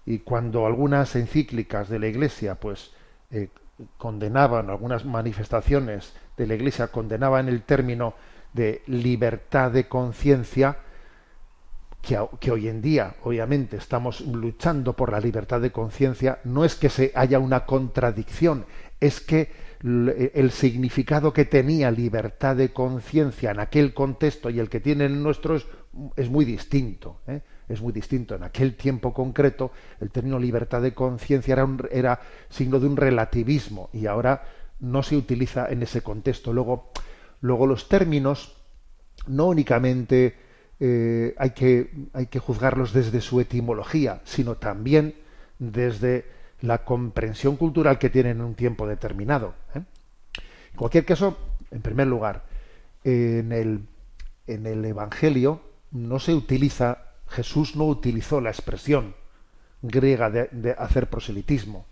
Y cuando algunas encíclicas de la Iglesia, pues, eh, condenaban, algunas manifestaciones de la Iglesia condenaban el término de libertad de conciencia, que, hoy en día, obviamente, estamos luchando por la libertad de conciencia, no es que se haya una contradicción, es que el significado que tenía libertad de conciencia en aquel contexto y el que tiene el nuestro es, muy distinto. ¿eh? Es muy distinto. En aquel tiempo concreto, el término libertad de conciencia era, era signo de un relativismo y ahora no se utiliza en ese contexto. Luego, luego los términos no únicamente eh, hay, que, hay que juzgarlos desde su etimología, sino también desde la comprensión cultural que tienen en un tiempo determinado. ¿eh? En cualquier caso, en primer lugar, en el, en el Evangelio no se utiliza, Jesús no utilizó la expresión griega de, de hacer proselitismo.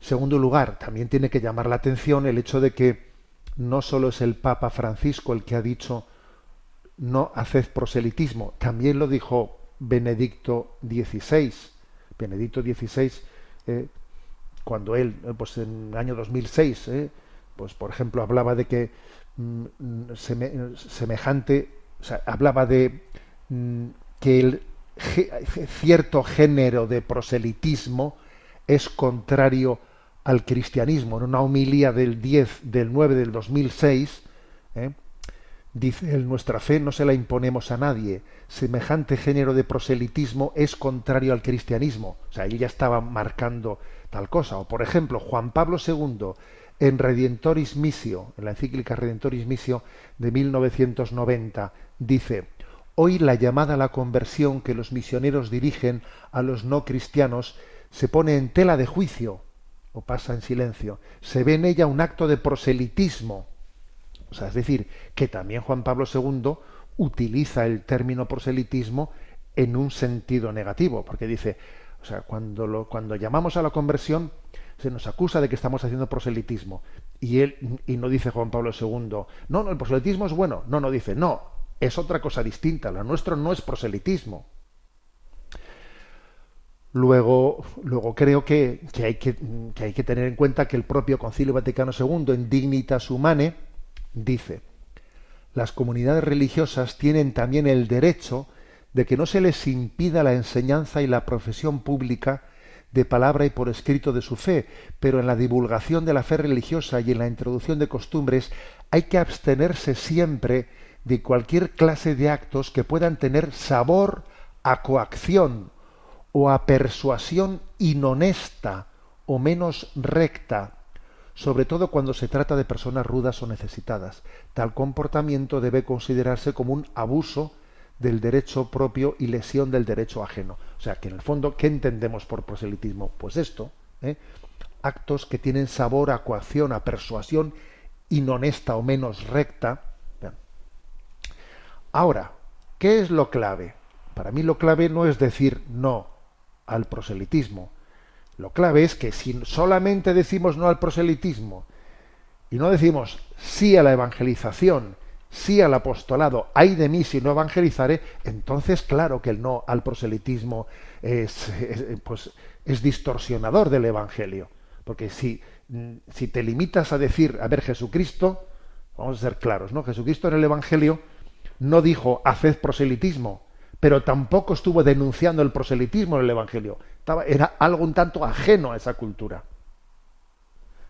Segundo lugar, también tiene que llamar la atención el hecho de que no solo es el Papa Francisco el que ha dicho no haced proselitismo. También lo dijo Benedicto XVI. Benedicto XVI, eh, cuando él, eh, pues en el año 2006, eh, pues por ejemplo, hablaba de que mm, semejante, o sea, hablaba de mm, que el cierto género de proselitismo es contrario al cristianismo. En una homilía del 10 del 9 del 2006, eh, Dice nuestra fe no se la imponemos a nadie. Semejante género de proselitismo es contrario al cristianismo. O sea, él ya estaba marcando tal cosa. O por ejemplo, Juan Pablo II en Redentoris Missio, en la encíclica Redentoris Missio de 1990, dice, hoy la llamada a la conversión que los misioneros dirigen a los no cristianos se pone en tela de juicio o pasa en silencio. Se ve en ella un acto de proselitismo. O sea, es decir, que también Juan Pablo II utiliza el término proselitismo en un sentido negativo, porque dice, o sea, cuando, cuando llamamos a la conversión, se nos acusa de que estamos haciendo proselitismo. Y él, y no dice Juan Pablo II, no, no, el proselitismo es bueno. No, no dice, no, es otra cosa distinta. Lo nuestro no es proselitismo. Luego, luego creo que, hay que, que, hay que, tener en cuenta que el propio Concilio Vaticano II, en Dignitas Humane, dice, las comunidades religiosas tienen también el derecho de que no se les impida la enseñanza y la profesión pública de palabra y por escrito de su fe, pero en la divulgación de la fe religiosa y en la introducción de costumbres hay que abstenerse siempre de cualquier clase de actos que puedan tener sabor a coacción o a persuasión inhonesta o menos recta, sobre todo cuando se trata de personas rudas o necesitadas. Tal comportamiento debe considerarse como un abuso del derecho propio y lesión del derecho ajeno. O sea, que en el fondo, ¿qué entendemos por proselitismo? Pues esto, ¿eh? actos que tienen sabor a coacción, a persuasión inhonesta o menos recta. Ahora, ¿qué es lo clave? Para mí lo clave no es decir no al proselitismo. Lo clave es que si solamente decimos no al proselitismo y no decimos sí a la evangelización, sí al apostolado, hay de mí si no evangelizaré, entonces claro que el no al proselitismo es, pues, es distorsionador del Evangelio. Porque si, si te limitas a decir, a ver, Jesucristo, vamos a ser claros, ¿no? Jesucristo en el Evangelio no dijo, haced proselitismo, pero tampoco estuvo denunciando el proselitismo en el Evangelio. Era algo un tanto ajeno a esa cultura.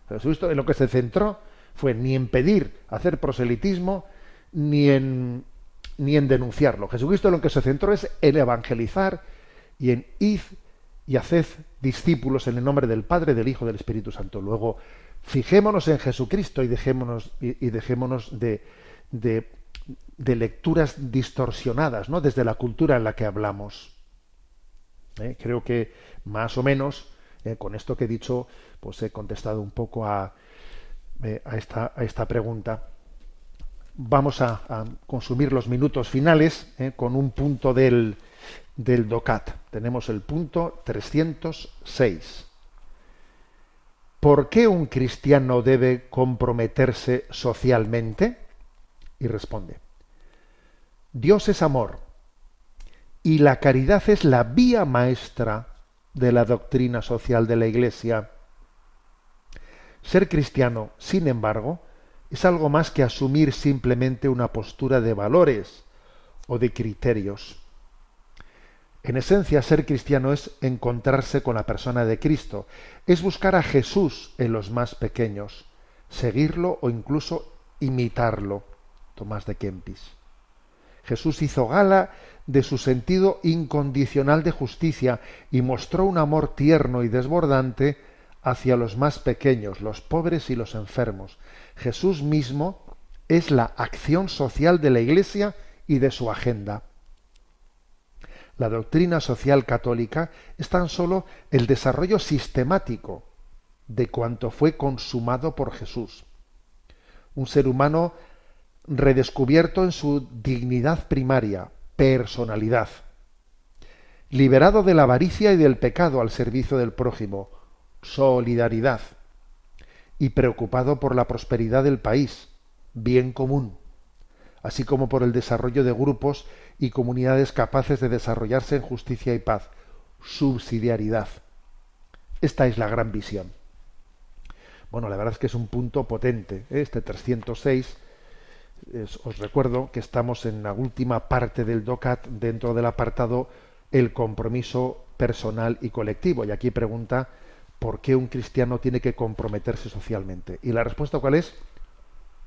Jesucristo en lo que se centró fue ni en pedir hacer proselitismo, ni en, ni en denunciarlo. Jesucristo en lo que se centró es en evangelizar y en id y haced discípulos en el nombre del Padre, del Hijo, del Espíritu Santo. Luego, fijémonos en Jesucristo y dejémonos, y, dejémonos de, de, de, lecturas distorsionadas, ¿no? Desde la cultura en la que hablamos. ¿Eh? Creo que más o menos, eh, con esto que he dicho, pues he contestado un poco a, eh, esta, a esta pregunta vamos a, consumir los minutos finales eh, con un punto del, del DOCAT. Tenemos el punto 306. ¿Por qué un cristiano debe comprometerse socialmente? Y responde, Dios es amor y la caridad es la vía maestra de la doctrina social de la Iglesia. Ser cristiano, sin embargo, es algo más que asumir simplemente una postura de valores o de criterios. En esencia, ser cristiano es encontrarse con la persona de Cristo, es buscar a Jesús en los más pequeños, seguirlo o incluso imitarlo. Tomás de Kempis. Jesús hizo gala de su sentido incondicional de justicia y mostró un amor tierno y desbordante hacia los más pequeños, los pobres y los enfermos. Jesús mismo es la acción social de la Iglesia y de su agenda. La doctrina social católica es tan solo el desarrollo sistemático de cuanto fue consumado por Jesús. Un ser humano redescubierto en su dignidad primaria, personalidad, liberado de la avaricia y del pecado al servicio del prójimo, solidaridad, y preocupado por la prosperidad del país, bien común, así como por el desarrollo de grupos y comunidades capaces de desarrollarse en justicia y paz, subsidiariedad. Esta es la gran visión. Bueno, la verdad es que es un punto potente. ¿eh? Este 306, os recuerdo que estamos en la última parte del DOCAT dentro del apartado el compromiso personal y colectivo. Y aquí pregunta ¿por qué un cristiano tiene que comprometerse socialmente? Y la respuesta cuál es?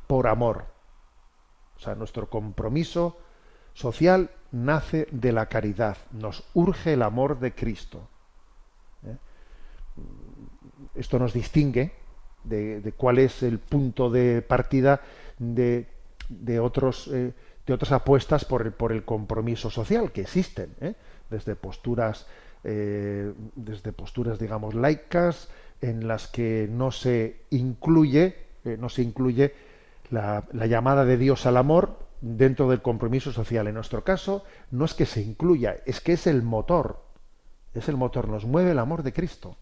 Por amor. O sea, nuestro compromiso social nace de la caridad. Nos urge el amor de Cristo. ¿Eh? Esto nos distingue de, cuál es el punto de partida de, de otros eh, de otras apuestas por el, por el compromiso social que existen ¿eh? desde posturas eh, desde posturas digamos laicas en las que no se incluye no se incluye la, la llamada de Dios al amor dentro del compromiso social. En nuestro caso no es que se incluya es que es el motor es el motor nos mueve el amor de Cristo.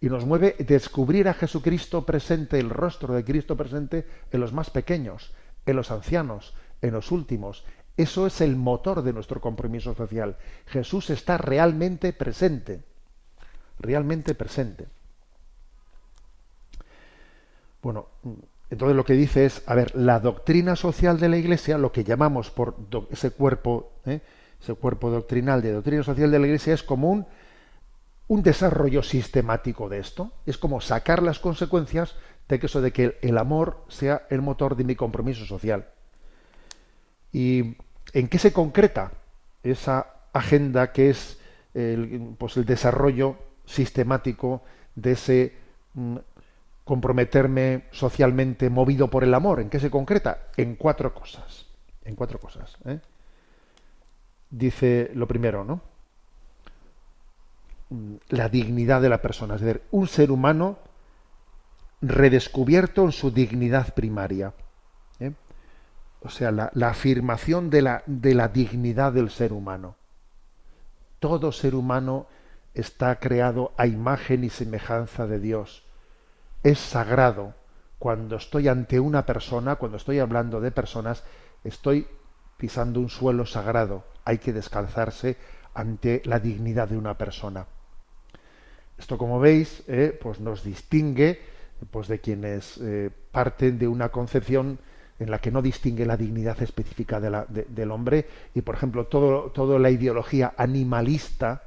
Y nos mueve descubrir a Jesucristo presente, el rostro de Cristo presente en los más pequeños, en los ancianos, en los últimos. Eso es el motor de nuestro compromiso social. Jesús está realmente presente, realmente presente. Bueno, entonces lo que dice es, a ver, la doctrina social de la Iglesia, lo que llamamos por ese cuerpo, ¿eh? ese cuerpo doctrinal de doctrina social de la Iglesia es común un desarrollo sistemático de esto. Es como sacar las consecuencias de que eso de que el amor sea el motor de mi compromiso social. ¿Y en qué se concreta esa agenda que es el, pues el desarrollo sistemático de ese mm, comprometerme socialmente movido por el amor? ¿En qué se concreta? En cuatro cosas. En cuatro cosas. ¿eh? Dice lo primero, ¿no? la dignidad de la persona, es decir, un ser humano redescubierto en su dignidad primaria. ¿eh? O sea, la, afirmación de la, de la dignidad del ser humano. Todo ser humano está creado a imagen y semejanza de Dios. Es sagrado. Cuando estoy ante una persona, cuando estoy hablando de personas, estoy pisando un suelo sagrado. Hay que descalzarse ante la dignidad de una persona. Esto, como veis, eh, pues nos distingue pues de quienes eh, parten de una concepción en la que no distingue la dignidad específica del hombre y, por ejemplo, todo, toda la ideología animalista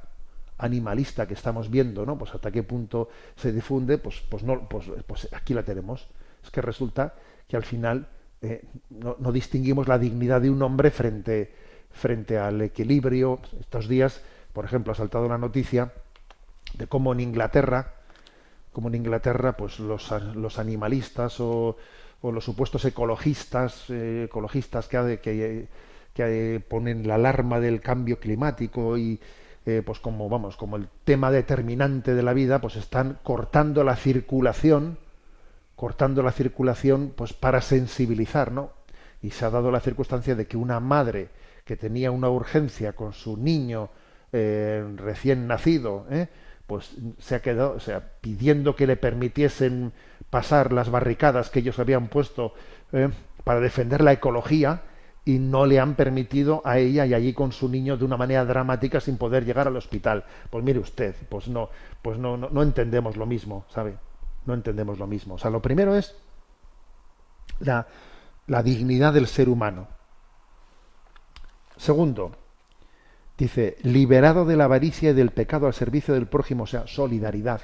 animalista que estamos viendo, ¿no? Pues hasta qué punto se difunde, pues, pues no, pues, pues aquí la tenemos. Es que resulta que al final eh, no, no, distinguimos la dignidad de un hombre frente, frente al equilibrio. Estos días, por ejemplo, ha saltado la noticia de cómo en Inglaterra, como en Inglaterra, pues los, los animalistas o, o, los supuestos ecologistas, eh, ecologistas que, que, que, ponen la alarma del cambio climático y eh, pues como vamos, como el tema determinante de la vida, pues están cortando la circulación, cortando la circulación, pues para sensibilizar, ¿no? Y se ha dado la circunstancia de que una madre que tenía una urgencia con su niño eh, recién nacido. Pues se ha quedado, o sea, pidiendo que le permitiesen pasar las barricadas que ellos habían puesto eh, para defender la ecología y no le han permitido a ella y allí con su niño de una manera dramática sin poder llegar al hospital. Pues mire usted, pues no, pues no, no, no entendemos lo mismo, ¿sabe? No entendemos lo mismo. O sea, lo primero es la, la dignidad del ser humano. Segundo, Dice, liberado de la avaricia y del pecado al servicio del prójimo, o sea, solidaridad.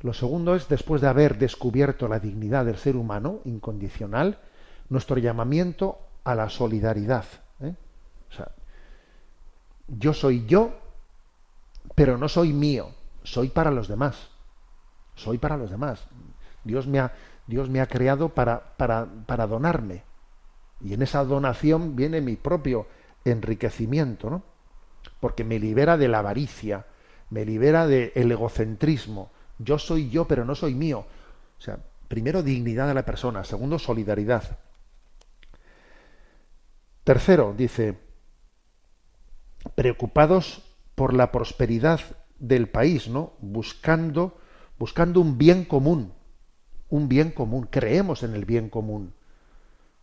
Lo segundo es, después de haber descubierto la dignidad del ser humano incondicional, nuestro llamamiento a la solidaridad. ¿eh? O sea, yo soy yo, pero no soy mío, soy para los demás. Soy para los demás. Dios me ha, Dios me ha creado para, para, para donarme. Y en esa donación viene mi propio enriquecimiento, ¿no? Porque me libera de la avaricia, me libera del egocentrismo. Yo soy yo, pero no soy mío. O sea, primero dignidad de la persona, segundo solidaridad. Tercero, dice, preocupados por la prosperidad del país, ¿no? Buscando, buscando un bien común, un bien común. Creemos en el bien común.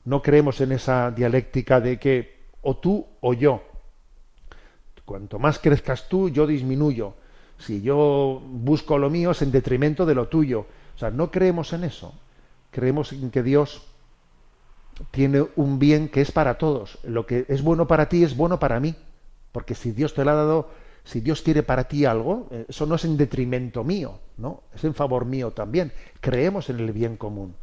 No creemos en esa dialéctica de que o tú o yo. Cuanto más crezcas tú, yo disminuyo. Si yo busco lo mío es en detrimento de lo tuyo. O sea, no creemos en eso. Creemos en que Dios tiene un bien que es para todos. Lo que es bueno para ti es bueno para mí. Porque si Dios te lo ha dado, si Dios quiere para ti algo, eh, eso no es en detrimento mío, ¿no? Es en favor mío también. Creemos en el bien común.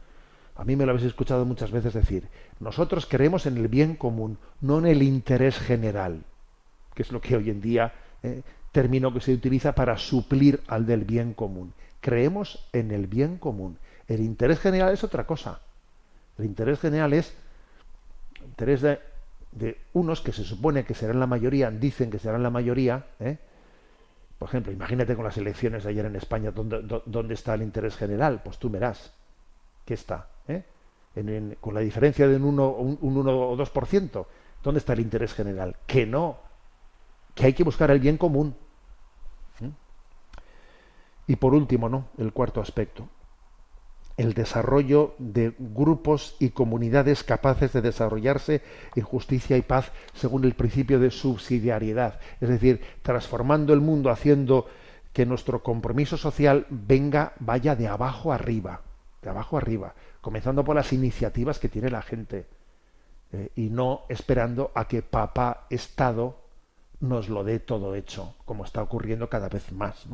A mí me lo habéis escuchado muchas veces decir, nosotros creemos en el bien común, no en el interés general que es lo que hoy en día eh, término que se utiliza para suplir al del bien común. Creemos en el bien común, El interés general es otra cosa. El interés general es interés de, unos que se supone que serán la mayoría, dicen que serán la mayoría, ¿eh? Por ejemplo, imagínate con las elecciones de ayer en España, ¿dónde, está el interés general? Pues tú verás que está. ¿eh? con la diferencia de un 1 un, un o 2%, ¿dónde está el interés general? Que no, que hay que buscar el bien común. Y por último, ¿no? El cuarto aspecto, el desarrollo de grupos y comunidades capaces de desarrollarse en justicia y paz según el principio de subsidiariedad, es decir, transformando el mundo, haciendo que nuestro compromiso social venga, vaya de abajo arriba, de abajo arriba, comenzando por las iniciativas que tiene la gente eh, y no esperando a que papá Estado nos lo dé todo hecho, como está ocurriendo cada vez más.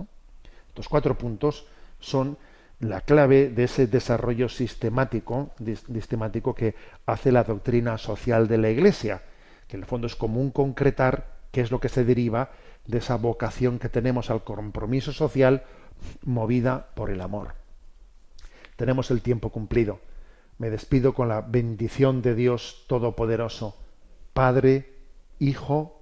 Estos cuatro puntos son la clave de ese desarrollo sistemático, sistemático que hace la doctrina social de la Iglesia, que en el fondo es común concretar qué es lo que se deriva de esa vocación que tenemos al compromiso social movida por el amor. Tenemos el tiempo cumplido. Me despido con la bendición de Dios Todopoderoso, Padre, Hijo